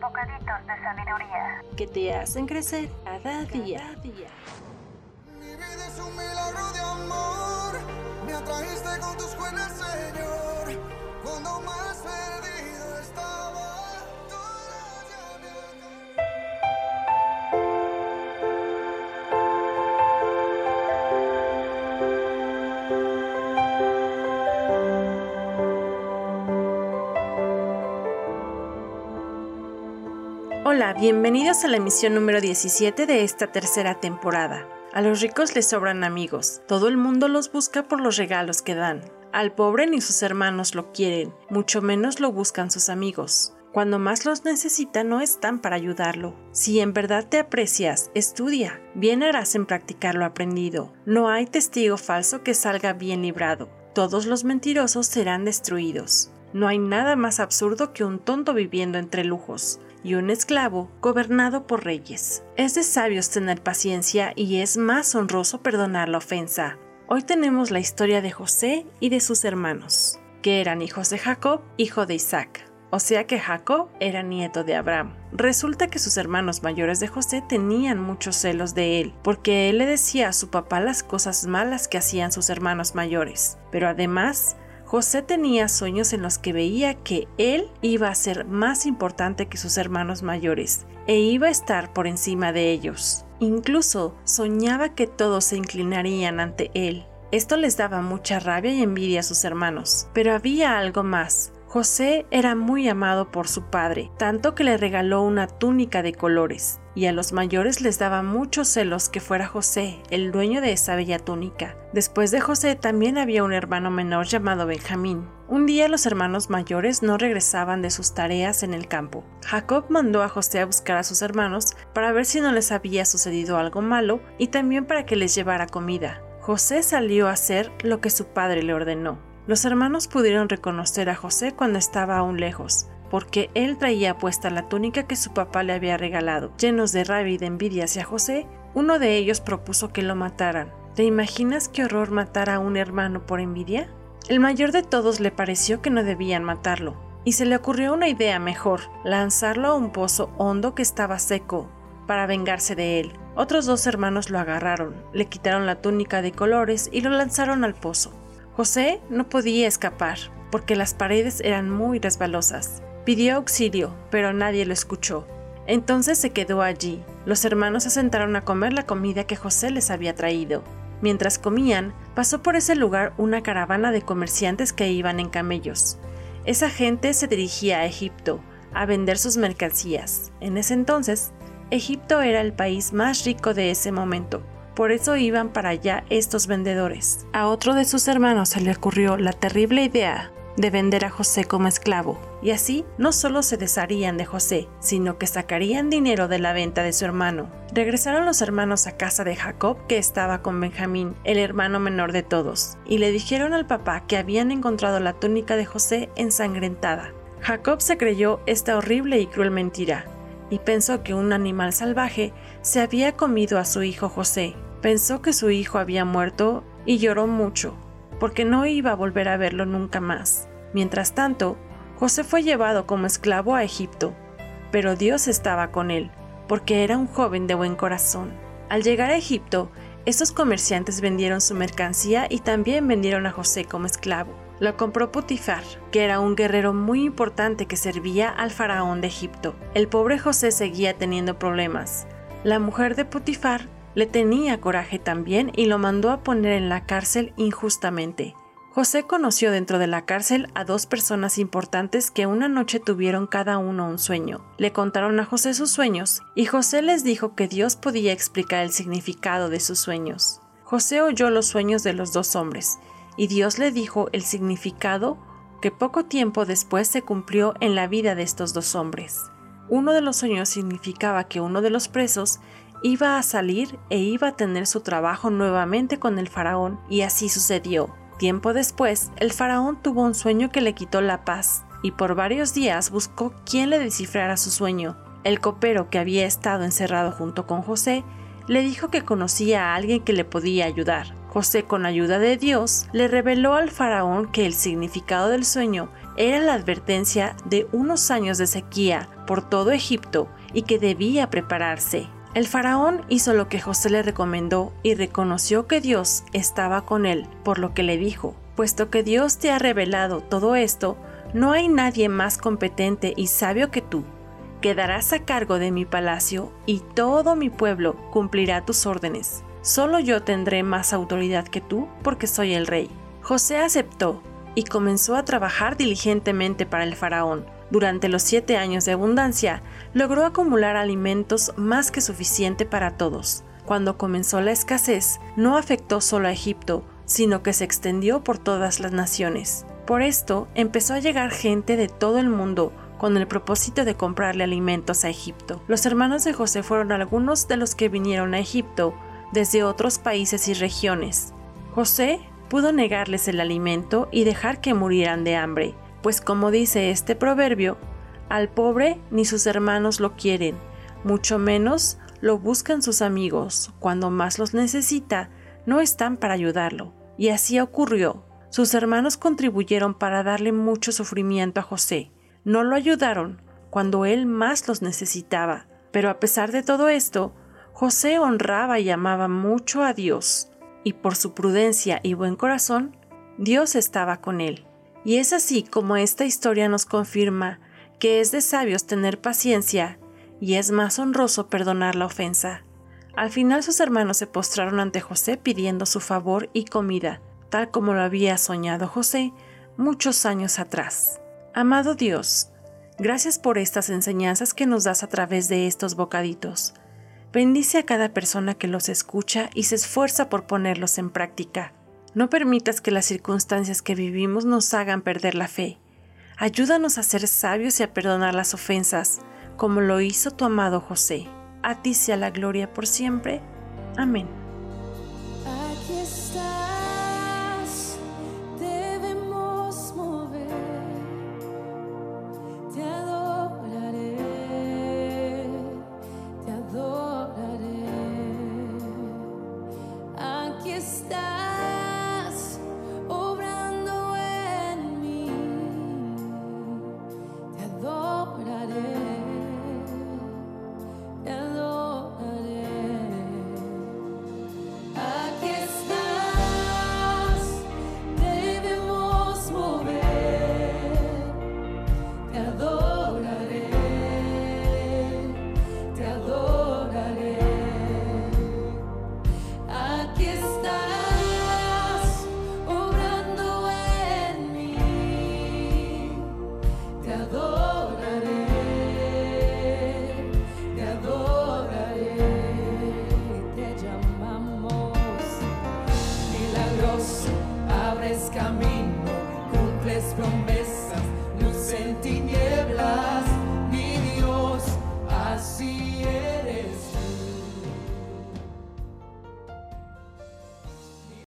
Bocaditos de sabiduría. que te hacen crecer cada día. Mi vida es un milagro de amor. Me atrajiste con tus buenas, Señor. Cuando más perdido Hola, bienvenidos a la emisión número 17 de esta tercera temporada. A los ricos les sobran amigos, todo el mundo los busca por los regalos que dan. Al pobre ni sus hermanos lo quieren, mucho menos lo buscan sus amigos. Cuando más los necesita no están para ayudarlo. Si en verdad te aprecias, estudia. Bien harás en practicar lo aprendido. No hay testigo falso que salga bien librado. Todos los mentirosos serán destruidos. No hay nada más absurdo que un tonto viviendo entre lujos y un esclavo gobernado por reyes. Es de sabios tener paciencia y es más honroso perdonar la ofensa. Hoy tenemos la historia de José y de sus hermanos, que eran hijos de Jacob, hijo de Isaac. O sea que Jacob era nieto de Abraham. Resulta que sus hermanos mayores de José tenían muchos celos de él, porque él le decía a su papá las cosas malas que hacían sus hermanos mayores. Pero además, José tenía sueños en los que veía que él iba a ser más importante que sus hermanos mayores e iba a estar por encima de ellos. Incluso soñaba que todos se inclinarían ante él. Esto les daba mucha rabia y envidia a sus hermanos. Pero había algo más. José era muy amado por su padre, tanto que le regaló una túnica de colores, y a los mayores les daba muchos celos que fuera José, el dueño de esa bella túnica. Después de José también había un hermano menor llamado Benjamín. Un día los hermanos mayores no regresaban de sus tareas en el campo. Jacob mandó a José a buscar a sus hermanos para ver si no les había sucedido algo malo y también para que les llevara comida. José salió a hacer lo que su padre le ordenó. Los hermanos pudieron reconocer a José cuando estaba aún lejos, porque él traía puesta la túnica que su papá le había regalado. Llenos de rabia y de envidia hacia José, uno de ellos propuso que lo mataran. ¿Te imaginas qué horror matar a un hermano por envidia? El mayor de todos le pareció que no debían matarlo, y se le ocurrió una idea mejor, lanzarlo a un pozo hondo que estaba seco, para vengarse de él. Otros dos hermanos lo agarraron, le quitaron la túnica de colores y lo lanzaron al pozo. José no podía escapar, porque las paredes eran muy resbalosas. Pidió auxilio, pero nadie lo escuchó. Entonces se quedó allí. Los hermanos se sentaron a comer la comida que José les había traído. Mientras comían, pasó por ese lugar una caravana de comerciantes que iban en camellos. Esa gente se dirigía a Egipto a vender sus mercancías. En ese entonces, Egipto era el país más rico de ese momento. Por eso iban para allá estos vendedores. A otro de sus hermanos se le ocurrió la terrible idea de vender a José como esclavo, y así no solo se desharían de José, sino que sacarían dinero de la venta de su hermano. Regresaron los hermanos a casa de Jacob, que estaba con Benjamín, el hermano menor de todos, y le dijeron al papá que habían encontrado la túnica de José ensangrentada. Jacob se creyó esta horrible y cruel mentira, y pensó que un animal salvaje se había comido a su hijo José. Pensó que su hijo había muerto y lloró mucho, porque no iba a volver a verlo nunca más. Mientras tanto, José fue llevado como esclavo a Egipto, pero Dios estaba con él, porque era un joven de buen corazón. Al llegar a Egipto, estos comerciantes vendieron su mercancía y también vendieron a José como esclavo. Lo compró Putifar, que era un guerrero muy importante que servía al faraón de Egipto. El pobre José seguía teniendo problemas. La mujer de Putifar le tenía coraje también y lo mandó a poner en la cárcel injustamente. José conoció dentro de la cárcel a dos personas importantes que una noche tuvieron cada uno un sueño. Le contaron a José sus sueños y José les dijo que Dios podía explicar el significado de sus sueños. José oyó los sueños de los dos hombres y Dios le dijo el significado que poco tiempo después se cumplió en la vida de estos dos hombres. Uno de los sueños significaba que uno de los presos iba a salir e iba a tener su trabajo nuevamente con el faraón y así sucedió. Tiempo después, el faraón tuvo un sueño que le quitó la paz y por varios días buscó quién le descifrara su sueño. El copero que había estado encerrado junto con José le dijo que conocía a alguien que le podía ayudar. José, con ayuda de Dios, le reveló al faraón que el significado del sueño era la advertencia de unos años de sequía por todo Egipto y que debía prepararse. El faraón hizo lo que José le recomendó y reconoció que Dios estaba con él, por lo que le dijo, puesto que Dios te ha revelado todo esto, no hay nadie más competente y sabio que tú. Quedarás a cargo de mi palacio y todo mi pueblo cumplirá tus órdenes. Solo yo tendré más autoridad que tú porque soy el rey. José aceptó y comenzó a trabajar diligentemente para el faraón durante los siete años de abundancia, logró acumular alimentos más que suficiente para todos. Cuando comenzó la escasez, no afectó solo a Egipto, sino que se extendió por todas las naciones. Por esto, empezó a llegar gente de todo el mundo con el propósito de comprarle alimentos a Egipto. Los hermanos de José fueron algunos de los que vinieron a Egipto desde otros países y regiones. José pudo negarles el alimento y dejar que murieran de hambre, pues como dice este proverbio, al pobre ni sus hermanos lo quieren, mucho menos lo buscan sus amigos, cuando más los necesita, no están para ayudarlo. Y así ocurrió. Sus hermanos contribuyeron para darle mucho sufrimiento a José. No lo ayudaron cuando él más los necesitaba. Pero a pesar de todo esto, José honraba y amaba mucho a Dios, y por su prudencia y buen corazón, Dios estaba con él. Y es así como esta historia nos confirma que es de sabios tener paciencia y es más honroso perdonar la ofensa. Al final sus hermanos se postraron ante José pidiendo su favor y comida, tal como lo había soñado José muchos años atrás. Amado Dios, gracias por estas enseñanzas que nos das a través de estos bocaditos. Bendice a cada persona que los escucha y se esfuerza por ponerlos en práctica. No permitas que las circunstancias que vivimos nos hagan perder la fe. Ayúdanos a ser sabios y a perdonar las ofensas, como lo hizo tu amado José. A ti sea la gloria por siempre. Amén.